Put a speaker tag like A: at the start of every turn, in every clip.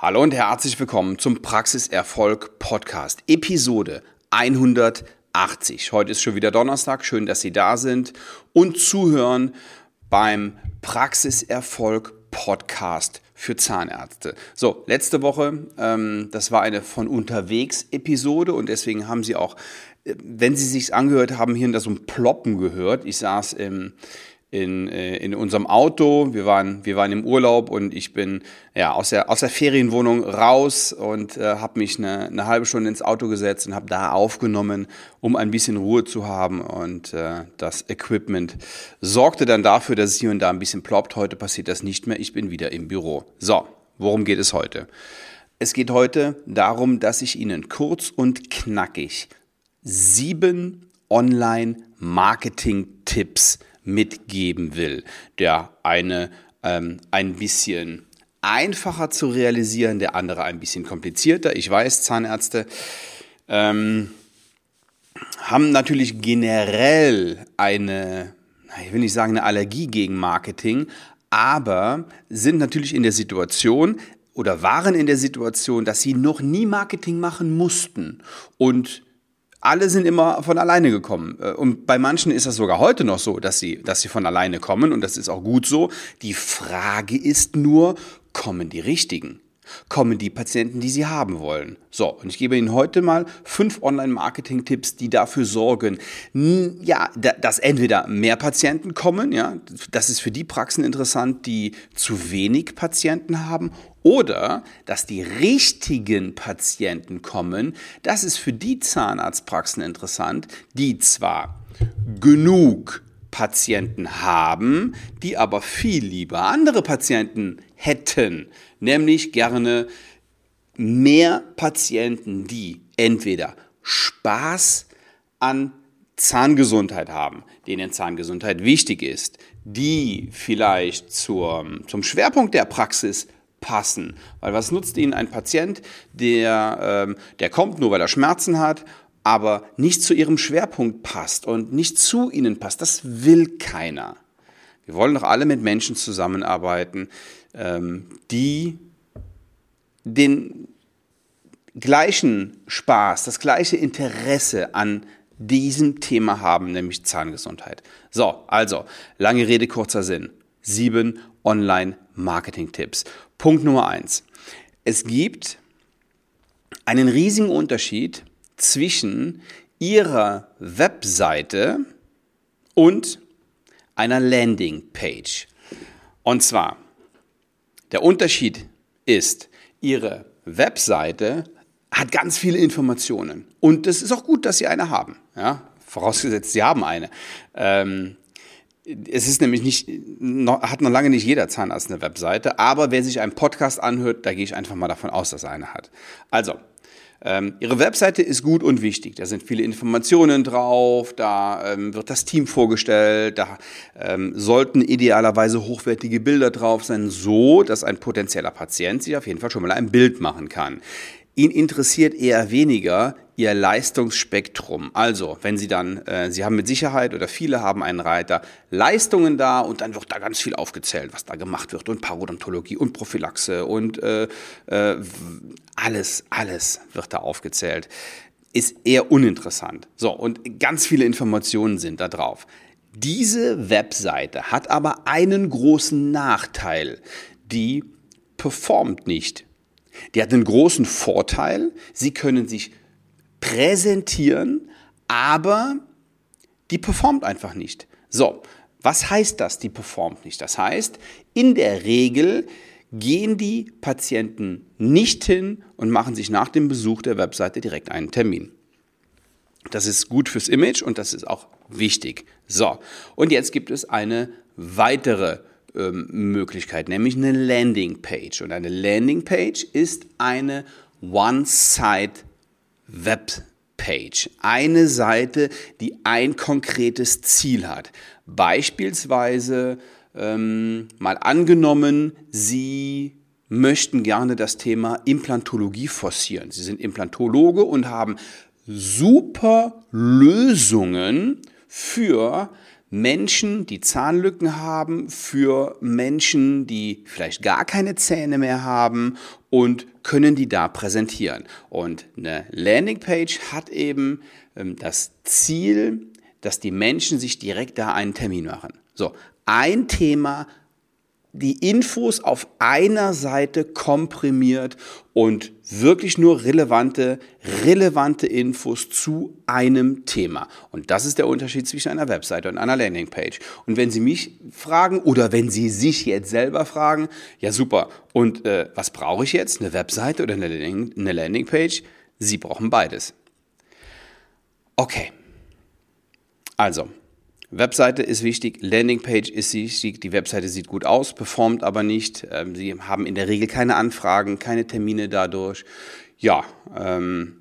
A: Hallo und herzlich willkommen zum Praxiserfolg Podcast, Episode 180. Heute ist schon wieder Donnerstag, schön, dass Sie da sind und zuhören beim Praxiserfolg Podcast für Zahnärzte. So, letzte Woche, ähm, das war eine von unterwegs Episode und deswegen haben Sie auch, äh, wenn Sie sich angehört haben, hier so ein Ploppen gehört. Ich saß im in, äh, in unserem Auto. Wir waren, wir waren im Urlaub und ich bin ja, aus, der, aus der Ferienwohnung raus und äh, habe mich eine, eine halbe Stunde ins Auto gesetzt und habe da aufgenommen, um ein bisschen Ruhe zu haben. Und äh, das Equipment sorgte dann dafür, dass es hier und da ein bisschen ploppt. Heute passiert das nicht mehr. Ich bin wieder im Büro. So, worum geht es heute? Es geht heute darum, dass ich Ihnen kurz und knackig sieben Online-Marketing-Tipps mitgeben will, der eine ähm, ein bisschen einfacher zu realisieren, der andere ein bisschen komplizierter. Ich weiß, Zahnärzte ähm, haben natürlich generell eine, ich will nicht sagen eine Allergie gegen Marketing, aber sind natürlich in der Situation oder waren in der Situation, dass sie noch nie Marketing machen mussten und alle sind immer von alleine gekommen. Äh, und bei manchen ist das sogar heute noch so, dass sie, dass sie von alleine kommen. Und das ist auch gut so. Die Frage ist nur, kommen die richtigen? Kommen die Patienten, die sie haben wollen. So, und ich gebe Ihnen heute mal fünf Online-Marketing-Tipps, die dafür sorgen, ja, dass entweder mehr Patienten kommen, ja, das ist für die Praxen interessant, die zu wenig Patienten haben, oder dass die richtigen Patienten kommen, das ist für die Zahnarztpraxen interessant, die zwar genug Patienten haben, die aber viel lieber andere Patienten hätten, nämlich gerne mehr Patienten, die entweder Spaß an Zahngesundheit haben, denen Zahngesundheit wichtig ist, die vielleicht zur, zum Schwerpunkt der Praxis passen. Weil was nutzt Ihnen ein Patient, der, ähm, der kommt nur, weil er Schmerzen hat aber nicht zu ihrem Schwerpunkt passt und nicht zu ihnen passt. Das will keiner. Wir wollen doch alle mit Menschen zusammenarbeiten, ähm, die den gleichen Spaß, das gleiche Interesse an diesem Thema haben, nämlich Zahngesundheit. So, also, lange Rede, kurzer Sinn. Sieben Online-Marketing-Tipps. Punkt Nummer eins. Es gibt einen riesigen Unterschied zwischen ihrer Webseite und einer Landingpage. Und zwar, der Unterschied ist, ihre Webseite hat ganz viele Informationen. Und es ist auch gut, dass sie eine haben. Ja? Vorausgesetzt, sie haben eine. Ähm, es ist nämlich nicht, noch, hat noch lange nicht jeder Zahnarzt eine Webseite, aber wer sich einen Podcast anhört, da gehe ich einfach mal davon aus, dass er eine hat. Also, ähm, ihre Webseite ist gut und wichtig. Da sind viele Informationen drauf, da ähm, wird das Team vorgestellt, da ähm, sollten idealerweise hochwertige Bilder drauf sein, so dass ein potenzieller Patient sich auf jeden Fall schon mal ein Bild machen kann. Ihn interessiert eher weniger Ihr Leistungsspektrum. Also, wenn Sie dann, äh, Sie haben mit Sicherheit oder viele haben einen Reiter Leistungen da und dann wird da ganz viel aufgezählt, was da gemacht wird und Parodontologie und Prophylaxe und äh, äh, alles, alles wird da aufgezählt. Ist eher uninteressant. So, und ganz viele Informationen sind da drauf. Diese Webseite hat aber einen großen Nachteil. Die performt nicht. Die hat einen großen Vorteil. Sie können sich präsentieren, aber die performt einfach nicht. So, was heißt das, die performt nicht? Das heißt, in der Regel gehen die Patienten nicht hin und machen sich nach dem Besuch der Webseite direkt einen Termin. Das ist gut fürs Image und das ist auch wichtig. So, und jetzt gibt es eine weitere ähm, Möglichkeit, nämlich eine Landingpage. Und eine Landingpage ist eine One-Site-Webpage. Eine Seite, die ein konkretes Ziel hat. Beispielsweise ähm, mal angenommen, Sie möchten gerne das Thema Implantologie forcieren. Sie sind Implantologe und haben super Lösungen für Menschen, die Zahnlücken haben, für Menschen, die vielleicht gar keine Zähne mehr haben und können die da präsentieren. Und eine Landingpage hat eben ähm, das Ziel, dass die Menschen sich direkt da einen Termin machen. So, ein Thema die Infos auf einer Seite komprimiert und wirklich nur relevante, relevante Infos zu einem Thema. Und das ist der Unterschied zwischen einer Webseite und einer Landingpage. Und wenn Sie mich fragen oder wenn Sie sich jetzt selber fragen, ja super, und äh, was brauche ich jetzt? Eine Webseite oder eine, Landing, eine Landingpage? Sie brauchen beides. Okay. Also, Webseite ist wichtig, Landingpage ist wichtig, die Webseite sieht gut aus, performt aber nicht. Ähm, sie haben in der Regel keine Anfragen, keine Termine dadurch. Ja, ähm,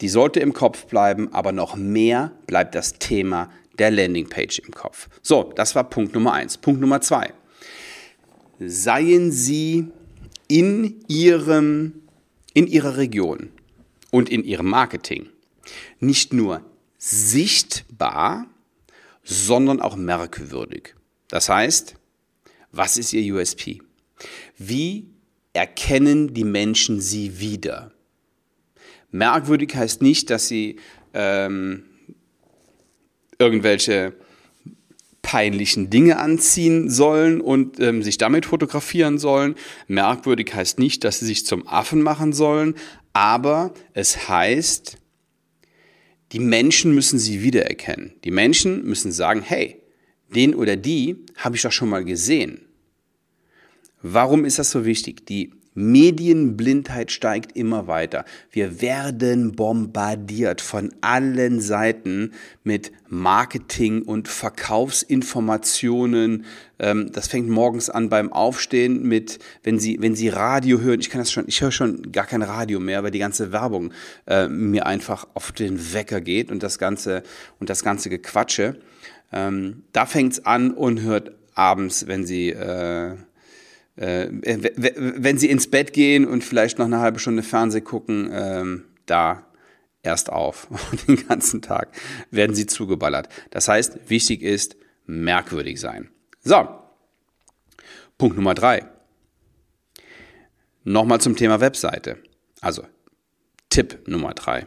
A: die sollte im Kopf bleiben, aber noch mehr bleibt das Thema der Landingpage im Kopf. So, das war Punkt Nummer eins. Punkt Nummer zwei. Seien Sie in Ihrem, in Ihrer Region und in Ihrem Marketing nicht nur sichtbar, sondern auch merkwürdig. Das heißt, was ist Ihr USP? Wie erkennen die Menschen Sie wieder? Merkwürdig heißt nicht, dass Sie ähm, irgendwelche peinlichen Dinge anziehen sollen und ähm, sich damit fotografieren sollen. Merkwürdig heißt nicht, dass sie sich zum Affen machen sollen, aber es heißt, die Menschen müssen sie wiedererkennen. Die Menschen müssen sagen, hey, den oder die habe ich doch schon mal gesehen. Warum ist das so wichtig? Die Medienblindheit steigt immer weiter. Wir werden bombardiert von allen Seiten mit Marketing und Verkaufsinformationen. Ähm, das fängt morgens an beim Aufstehen mit, wenn Sie, wenn Sie Radio hören. Ich kann das schon, ich höre schon gar kein Radio mehr, weil die ganze Werbung äh, mir einfach auf den Wecker geht und das ganze, und das ganze Gequatsche. Ähm, da fängt's an und hört abends, wenn Sie, äh, äh, wenn sie ins Bett gehen und vielleicht noch eine halbe Stunde Fernseh gucken, ähm, da erst auf. Den ganzen Tag werden sie zugeballert. Das heißt, wichtig ist, merkwürdig sein. So, Punkt Nummer drei. Nochmal zum Thema Webseite. Also, Tipp Nummer drei.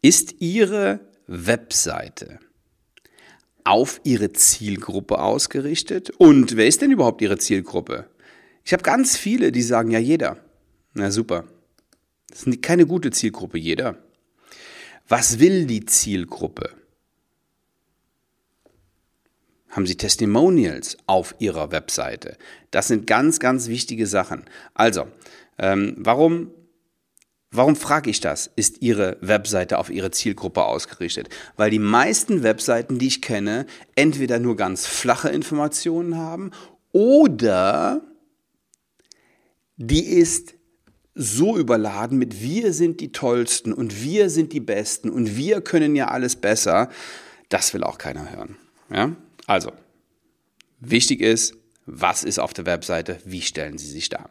A: Ist Ihre Webseite auf ihre Zielgruppe ausgerichtet. Und wer ist denn überhaupt ihre Zielgruppe? Ich habe ganz viele, die sagen ja jeder. Na super. Das ist keine gute Zielgruppe, jeder. Was will die Zielgruppe? Haben Sie Testimonials auf Ihrer Webseite? Das sind ganz, ganz wichtige Sachen. Also, ähm, warum Warum frage ich das? Ist Ihre Webseite auf Ihre Zielgruppe ausgerichtet? Weil die meisten Webseiten, die ich kenne, entweder nur ganz flache Informationen haben oder die ist so überladen mit wir sind die Tollsten und wir sind die Besten und wir können ja alles besser. Das will auch keiner hören. Ja? Also, wichtig ist, was ist auf der Webseite? Wie stellen Sie sich da?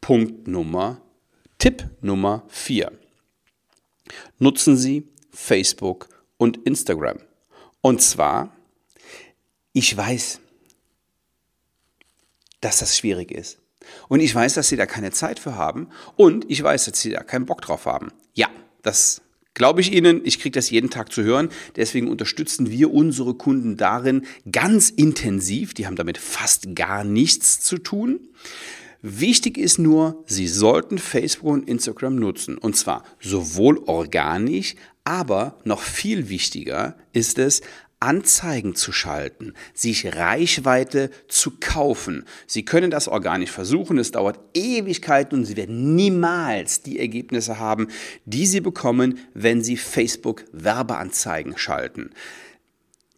A: Punkt Nummer Tipp Nummer 4. Nutzen Sie Facebook und Instagram. Und zwar, ich weiß, dass das schwierig ist. Und ich weiß, dass Sie da keine Zeit für haben. Und ich weiß, dass Sie da keinen Bock drauf haben. Ja, das glaube ich Ihnen. Ich kriege das jeden Tag zu hören. Deswegen unterstützen wir unsere Kunden darin ganz intensiv. Die haben damit fast gar nichts zu tun. Wichtig ist nur, Sie sollten Facebook und Instagram nutzen. Und zwar sowohl organisch, aber noch viel wichtiger ist es, Anzeigen zu schalten, sich Reichweite zu kaufen. Sie können das organisch versuchen, es dauert Ewigkeiten und Sie werden niemals die Ergebnisse haben, die Sie bekommen, wenn Sie Facebook Werbeanzeigen schalten.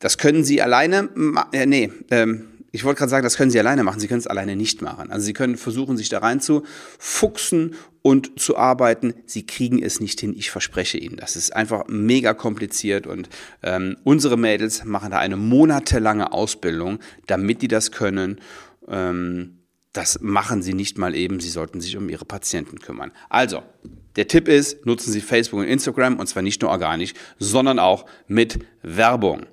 A: Das können Sie alleine, äh, nee, ähm, ich wollte gerade sagen, das können Sie alleine machen. Sie können es alleine nicht machen. Also Sie können versuchen, sich da rein zu fuchsen und zu arbeiten. Sie kriegen es nicht hin. Ich verspreche Ihnen. Das ist einfach mega kompliziert und ähm, unsere Mädels machen da eine monatelange Ausbildung, damit die das können. Ähm, das machen sie nicht mal eben. Sie sollten sich um ihre Patienten kümmern. Also, Der Tipp ist, nutzen Sie Facebook und Instagram und zwar nicht nur organisch, sondern auch mit Werbung.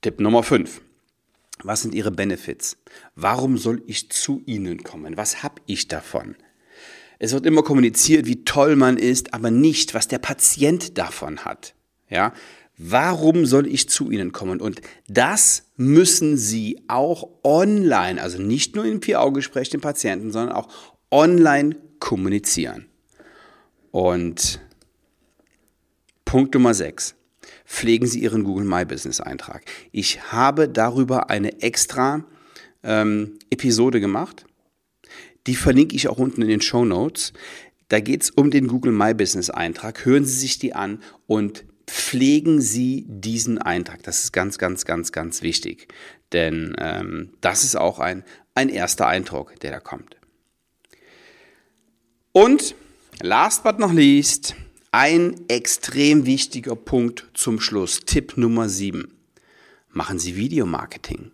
A: Tipp Nummer 5. Was sind Ihre Benefits? Warum soll ich zu Ihnen kommen? Was habe ich davon? Es wird immer kommuniziert, wie toll man ist, aber nicht, was der Patient davon hat. Ja? Warum soll ich zu Ihnen kommen? Und das müssen Sie auch online, also nicht nur im Vier-Augen-Gespräch den Patienten, sondern auch online kommunizieren. Und Punkt Nummer 6. Pflegen Sie Ihren Google My Business Eintrag. Ich habe darüber eine extra ähm, Episode gemacht. Die verlinke ich auch unten in den Show Notes. Da geht es um den Google My Business Eintrag. Hören Sie sich die an und pflegen Sie diesen Eintrag. Das ist ganz, ganz, ganz, ganz wichtig. Denn ähm, das ist auch ein, ein erster Eindruck, der da kommt. Und last but not least, ein extrem wichtiger Punkt zum Schluss. Tipp Nummer 7. Machen Sie Videomarketing.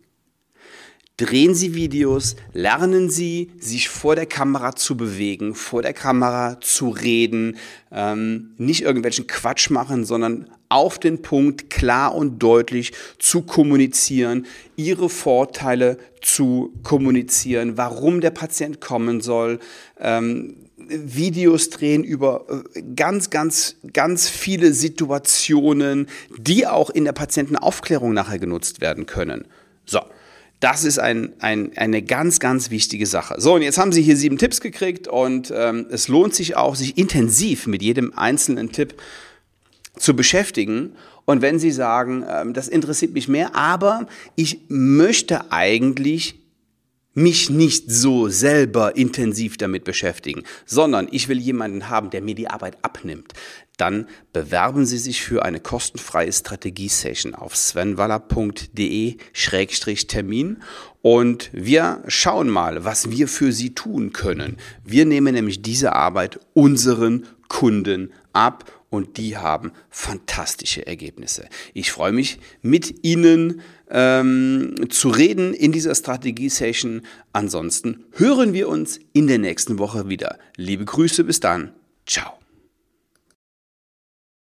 A: Drehen Sie Videos, lernen Sie, sich vor der Kamera zu bewegen, vor der Kamera zu reden, ähm, nicht irgendwelchen Quatsch machen, sondern auf den Punkt klar und deutlich zu kommunizieren, Ihre Vorteile zu kommunizieren, warum der Patient kommen soll, ähm, Videos drehen über äh, ganz, ganz, ganz viele Situationen, die auch in der Patientenaufklärung nachher genutzt werden können. So. Das ist ein, ein, eine ganz, ganz wichtige Sache. So, und jetzt haben Sie hier sieben Tipps gekriegt und ähm, es lohnt sich auch, sich intensiv mit jedem einzelnen Tipp zu beschäftigen. Und wenn Sie sagen, ähm, das interessiert mich mehr, aber ich möchte eigentlich mich nicht so selber intensiv damit beschäftigen, sondern ich will jemanden haben, der mir die Arbeit abnimmt, dann bewerben Sie sich für eine kostenfreie Strategie-Session auf svenwaller.de-termin und wir schauen mal, was wir für Sie tun können. Wir nehmen nämlich diese Arbeit unseren Kunden ab und die haben fantastische Ergebnisse. Ich freue mich, mit Ihnen ähm, zu reden in dieser Strategie-Session. Ansonsten hören wir uns in der nächsten Woche wieder. Liebe Grüße, bis dann. Ciao.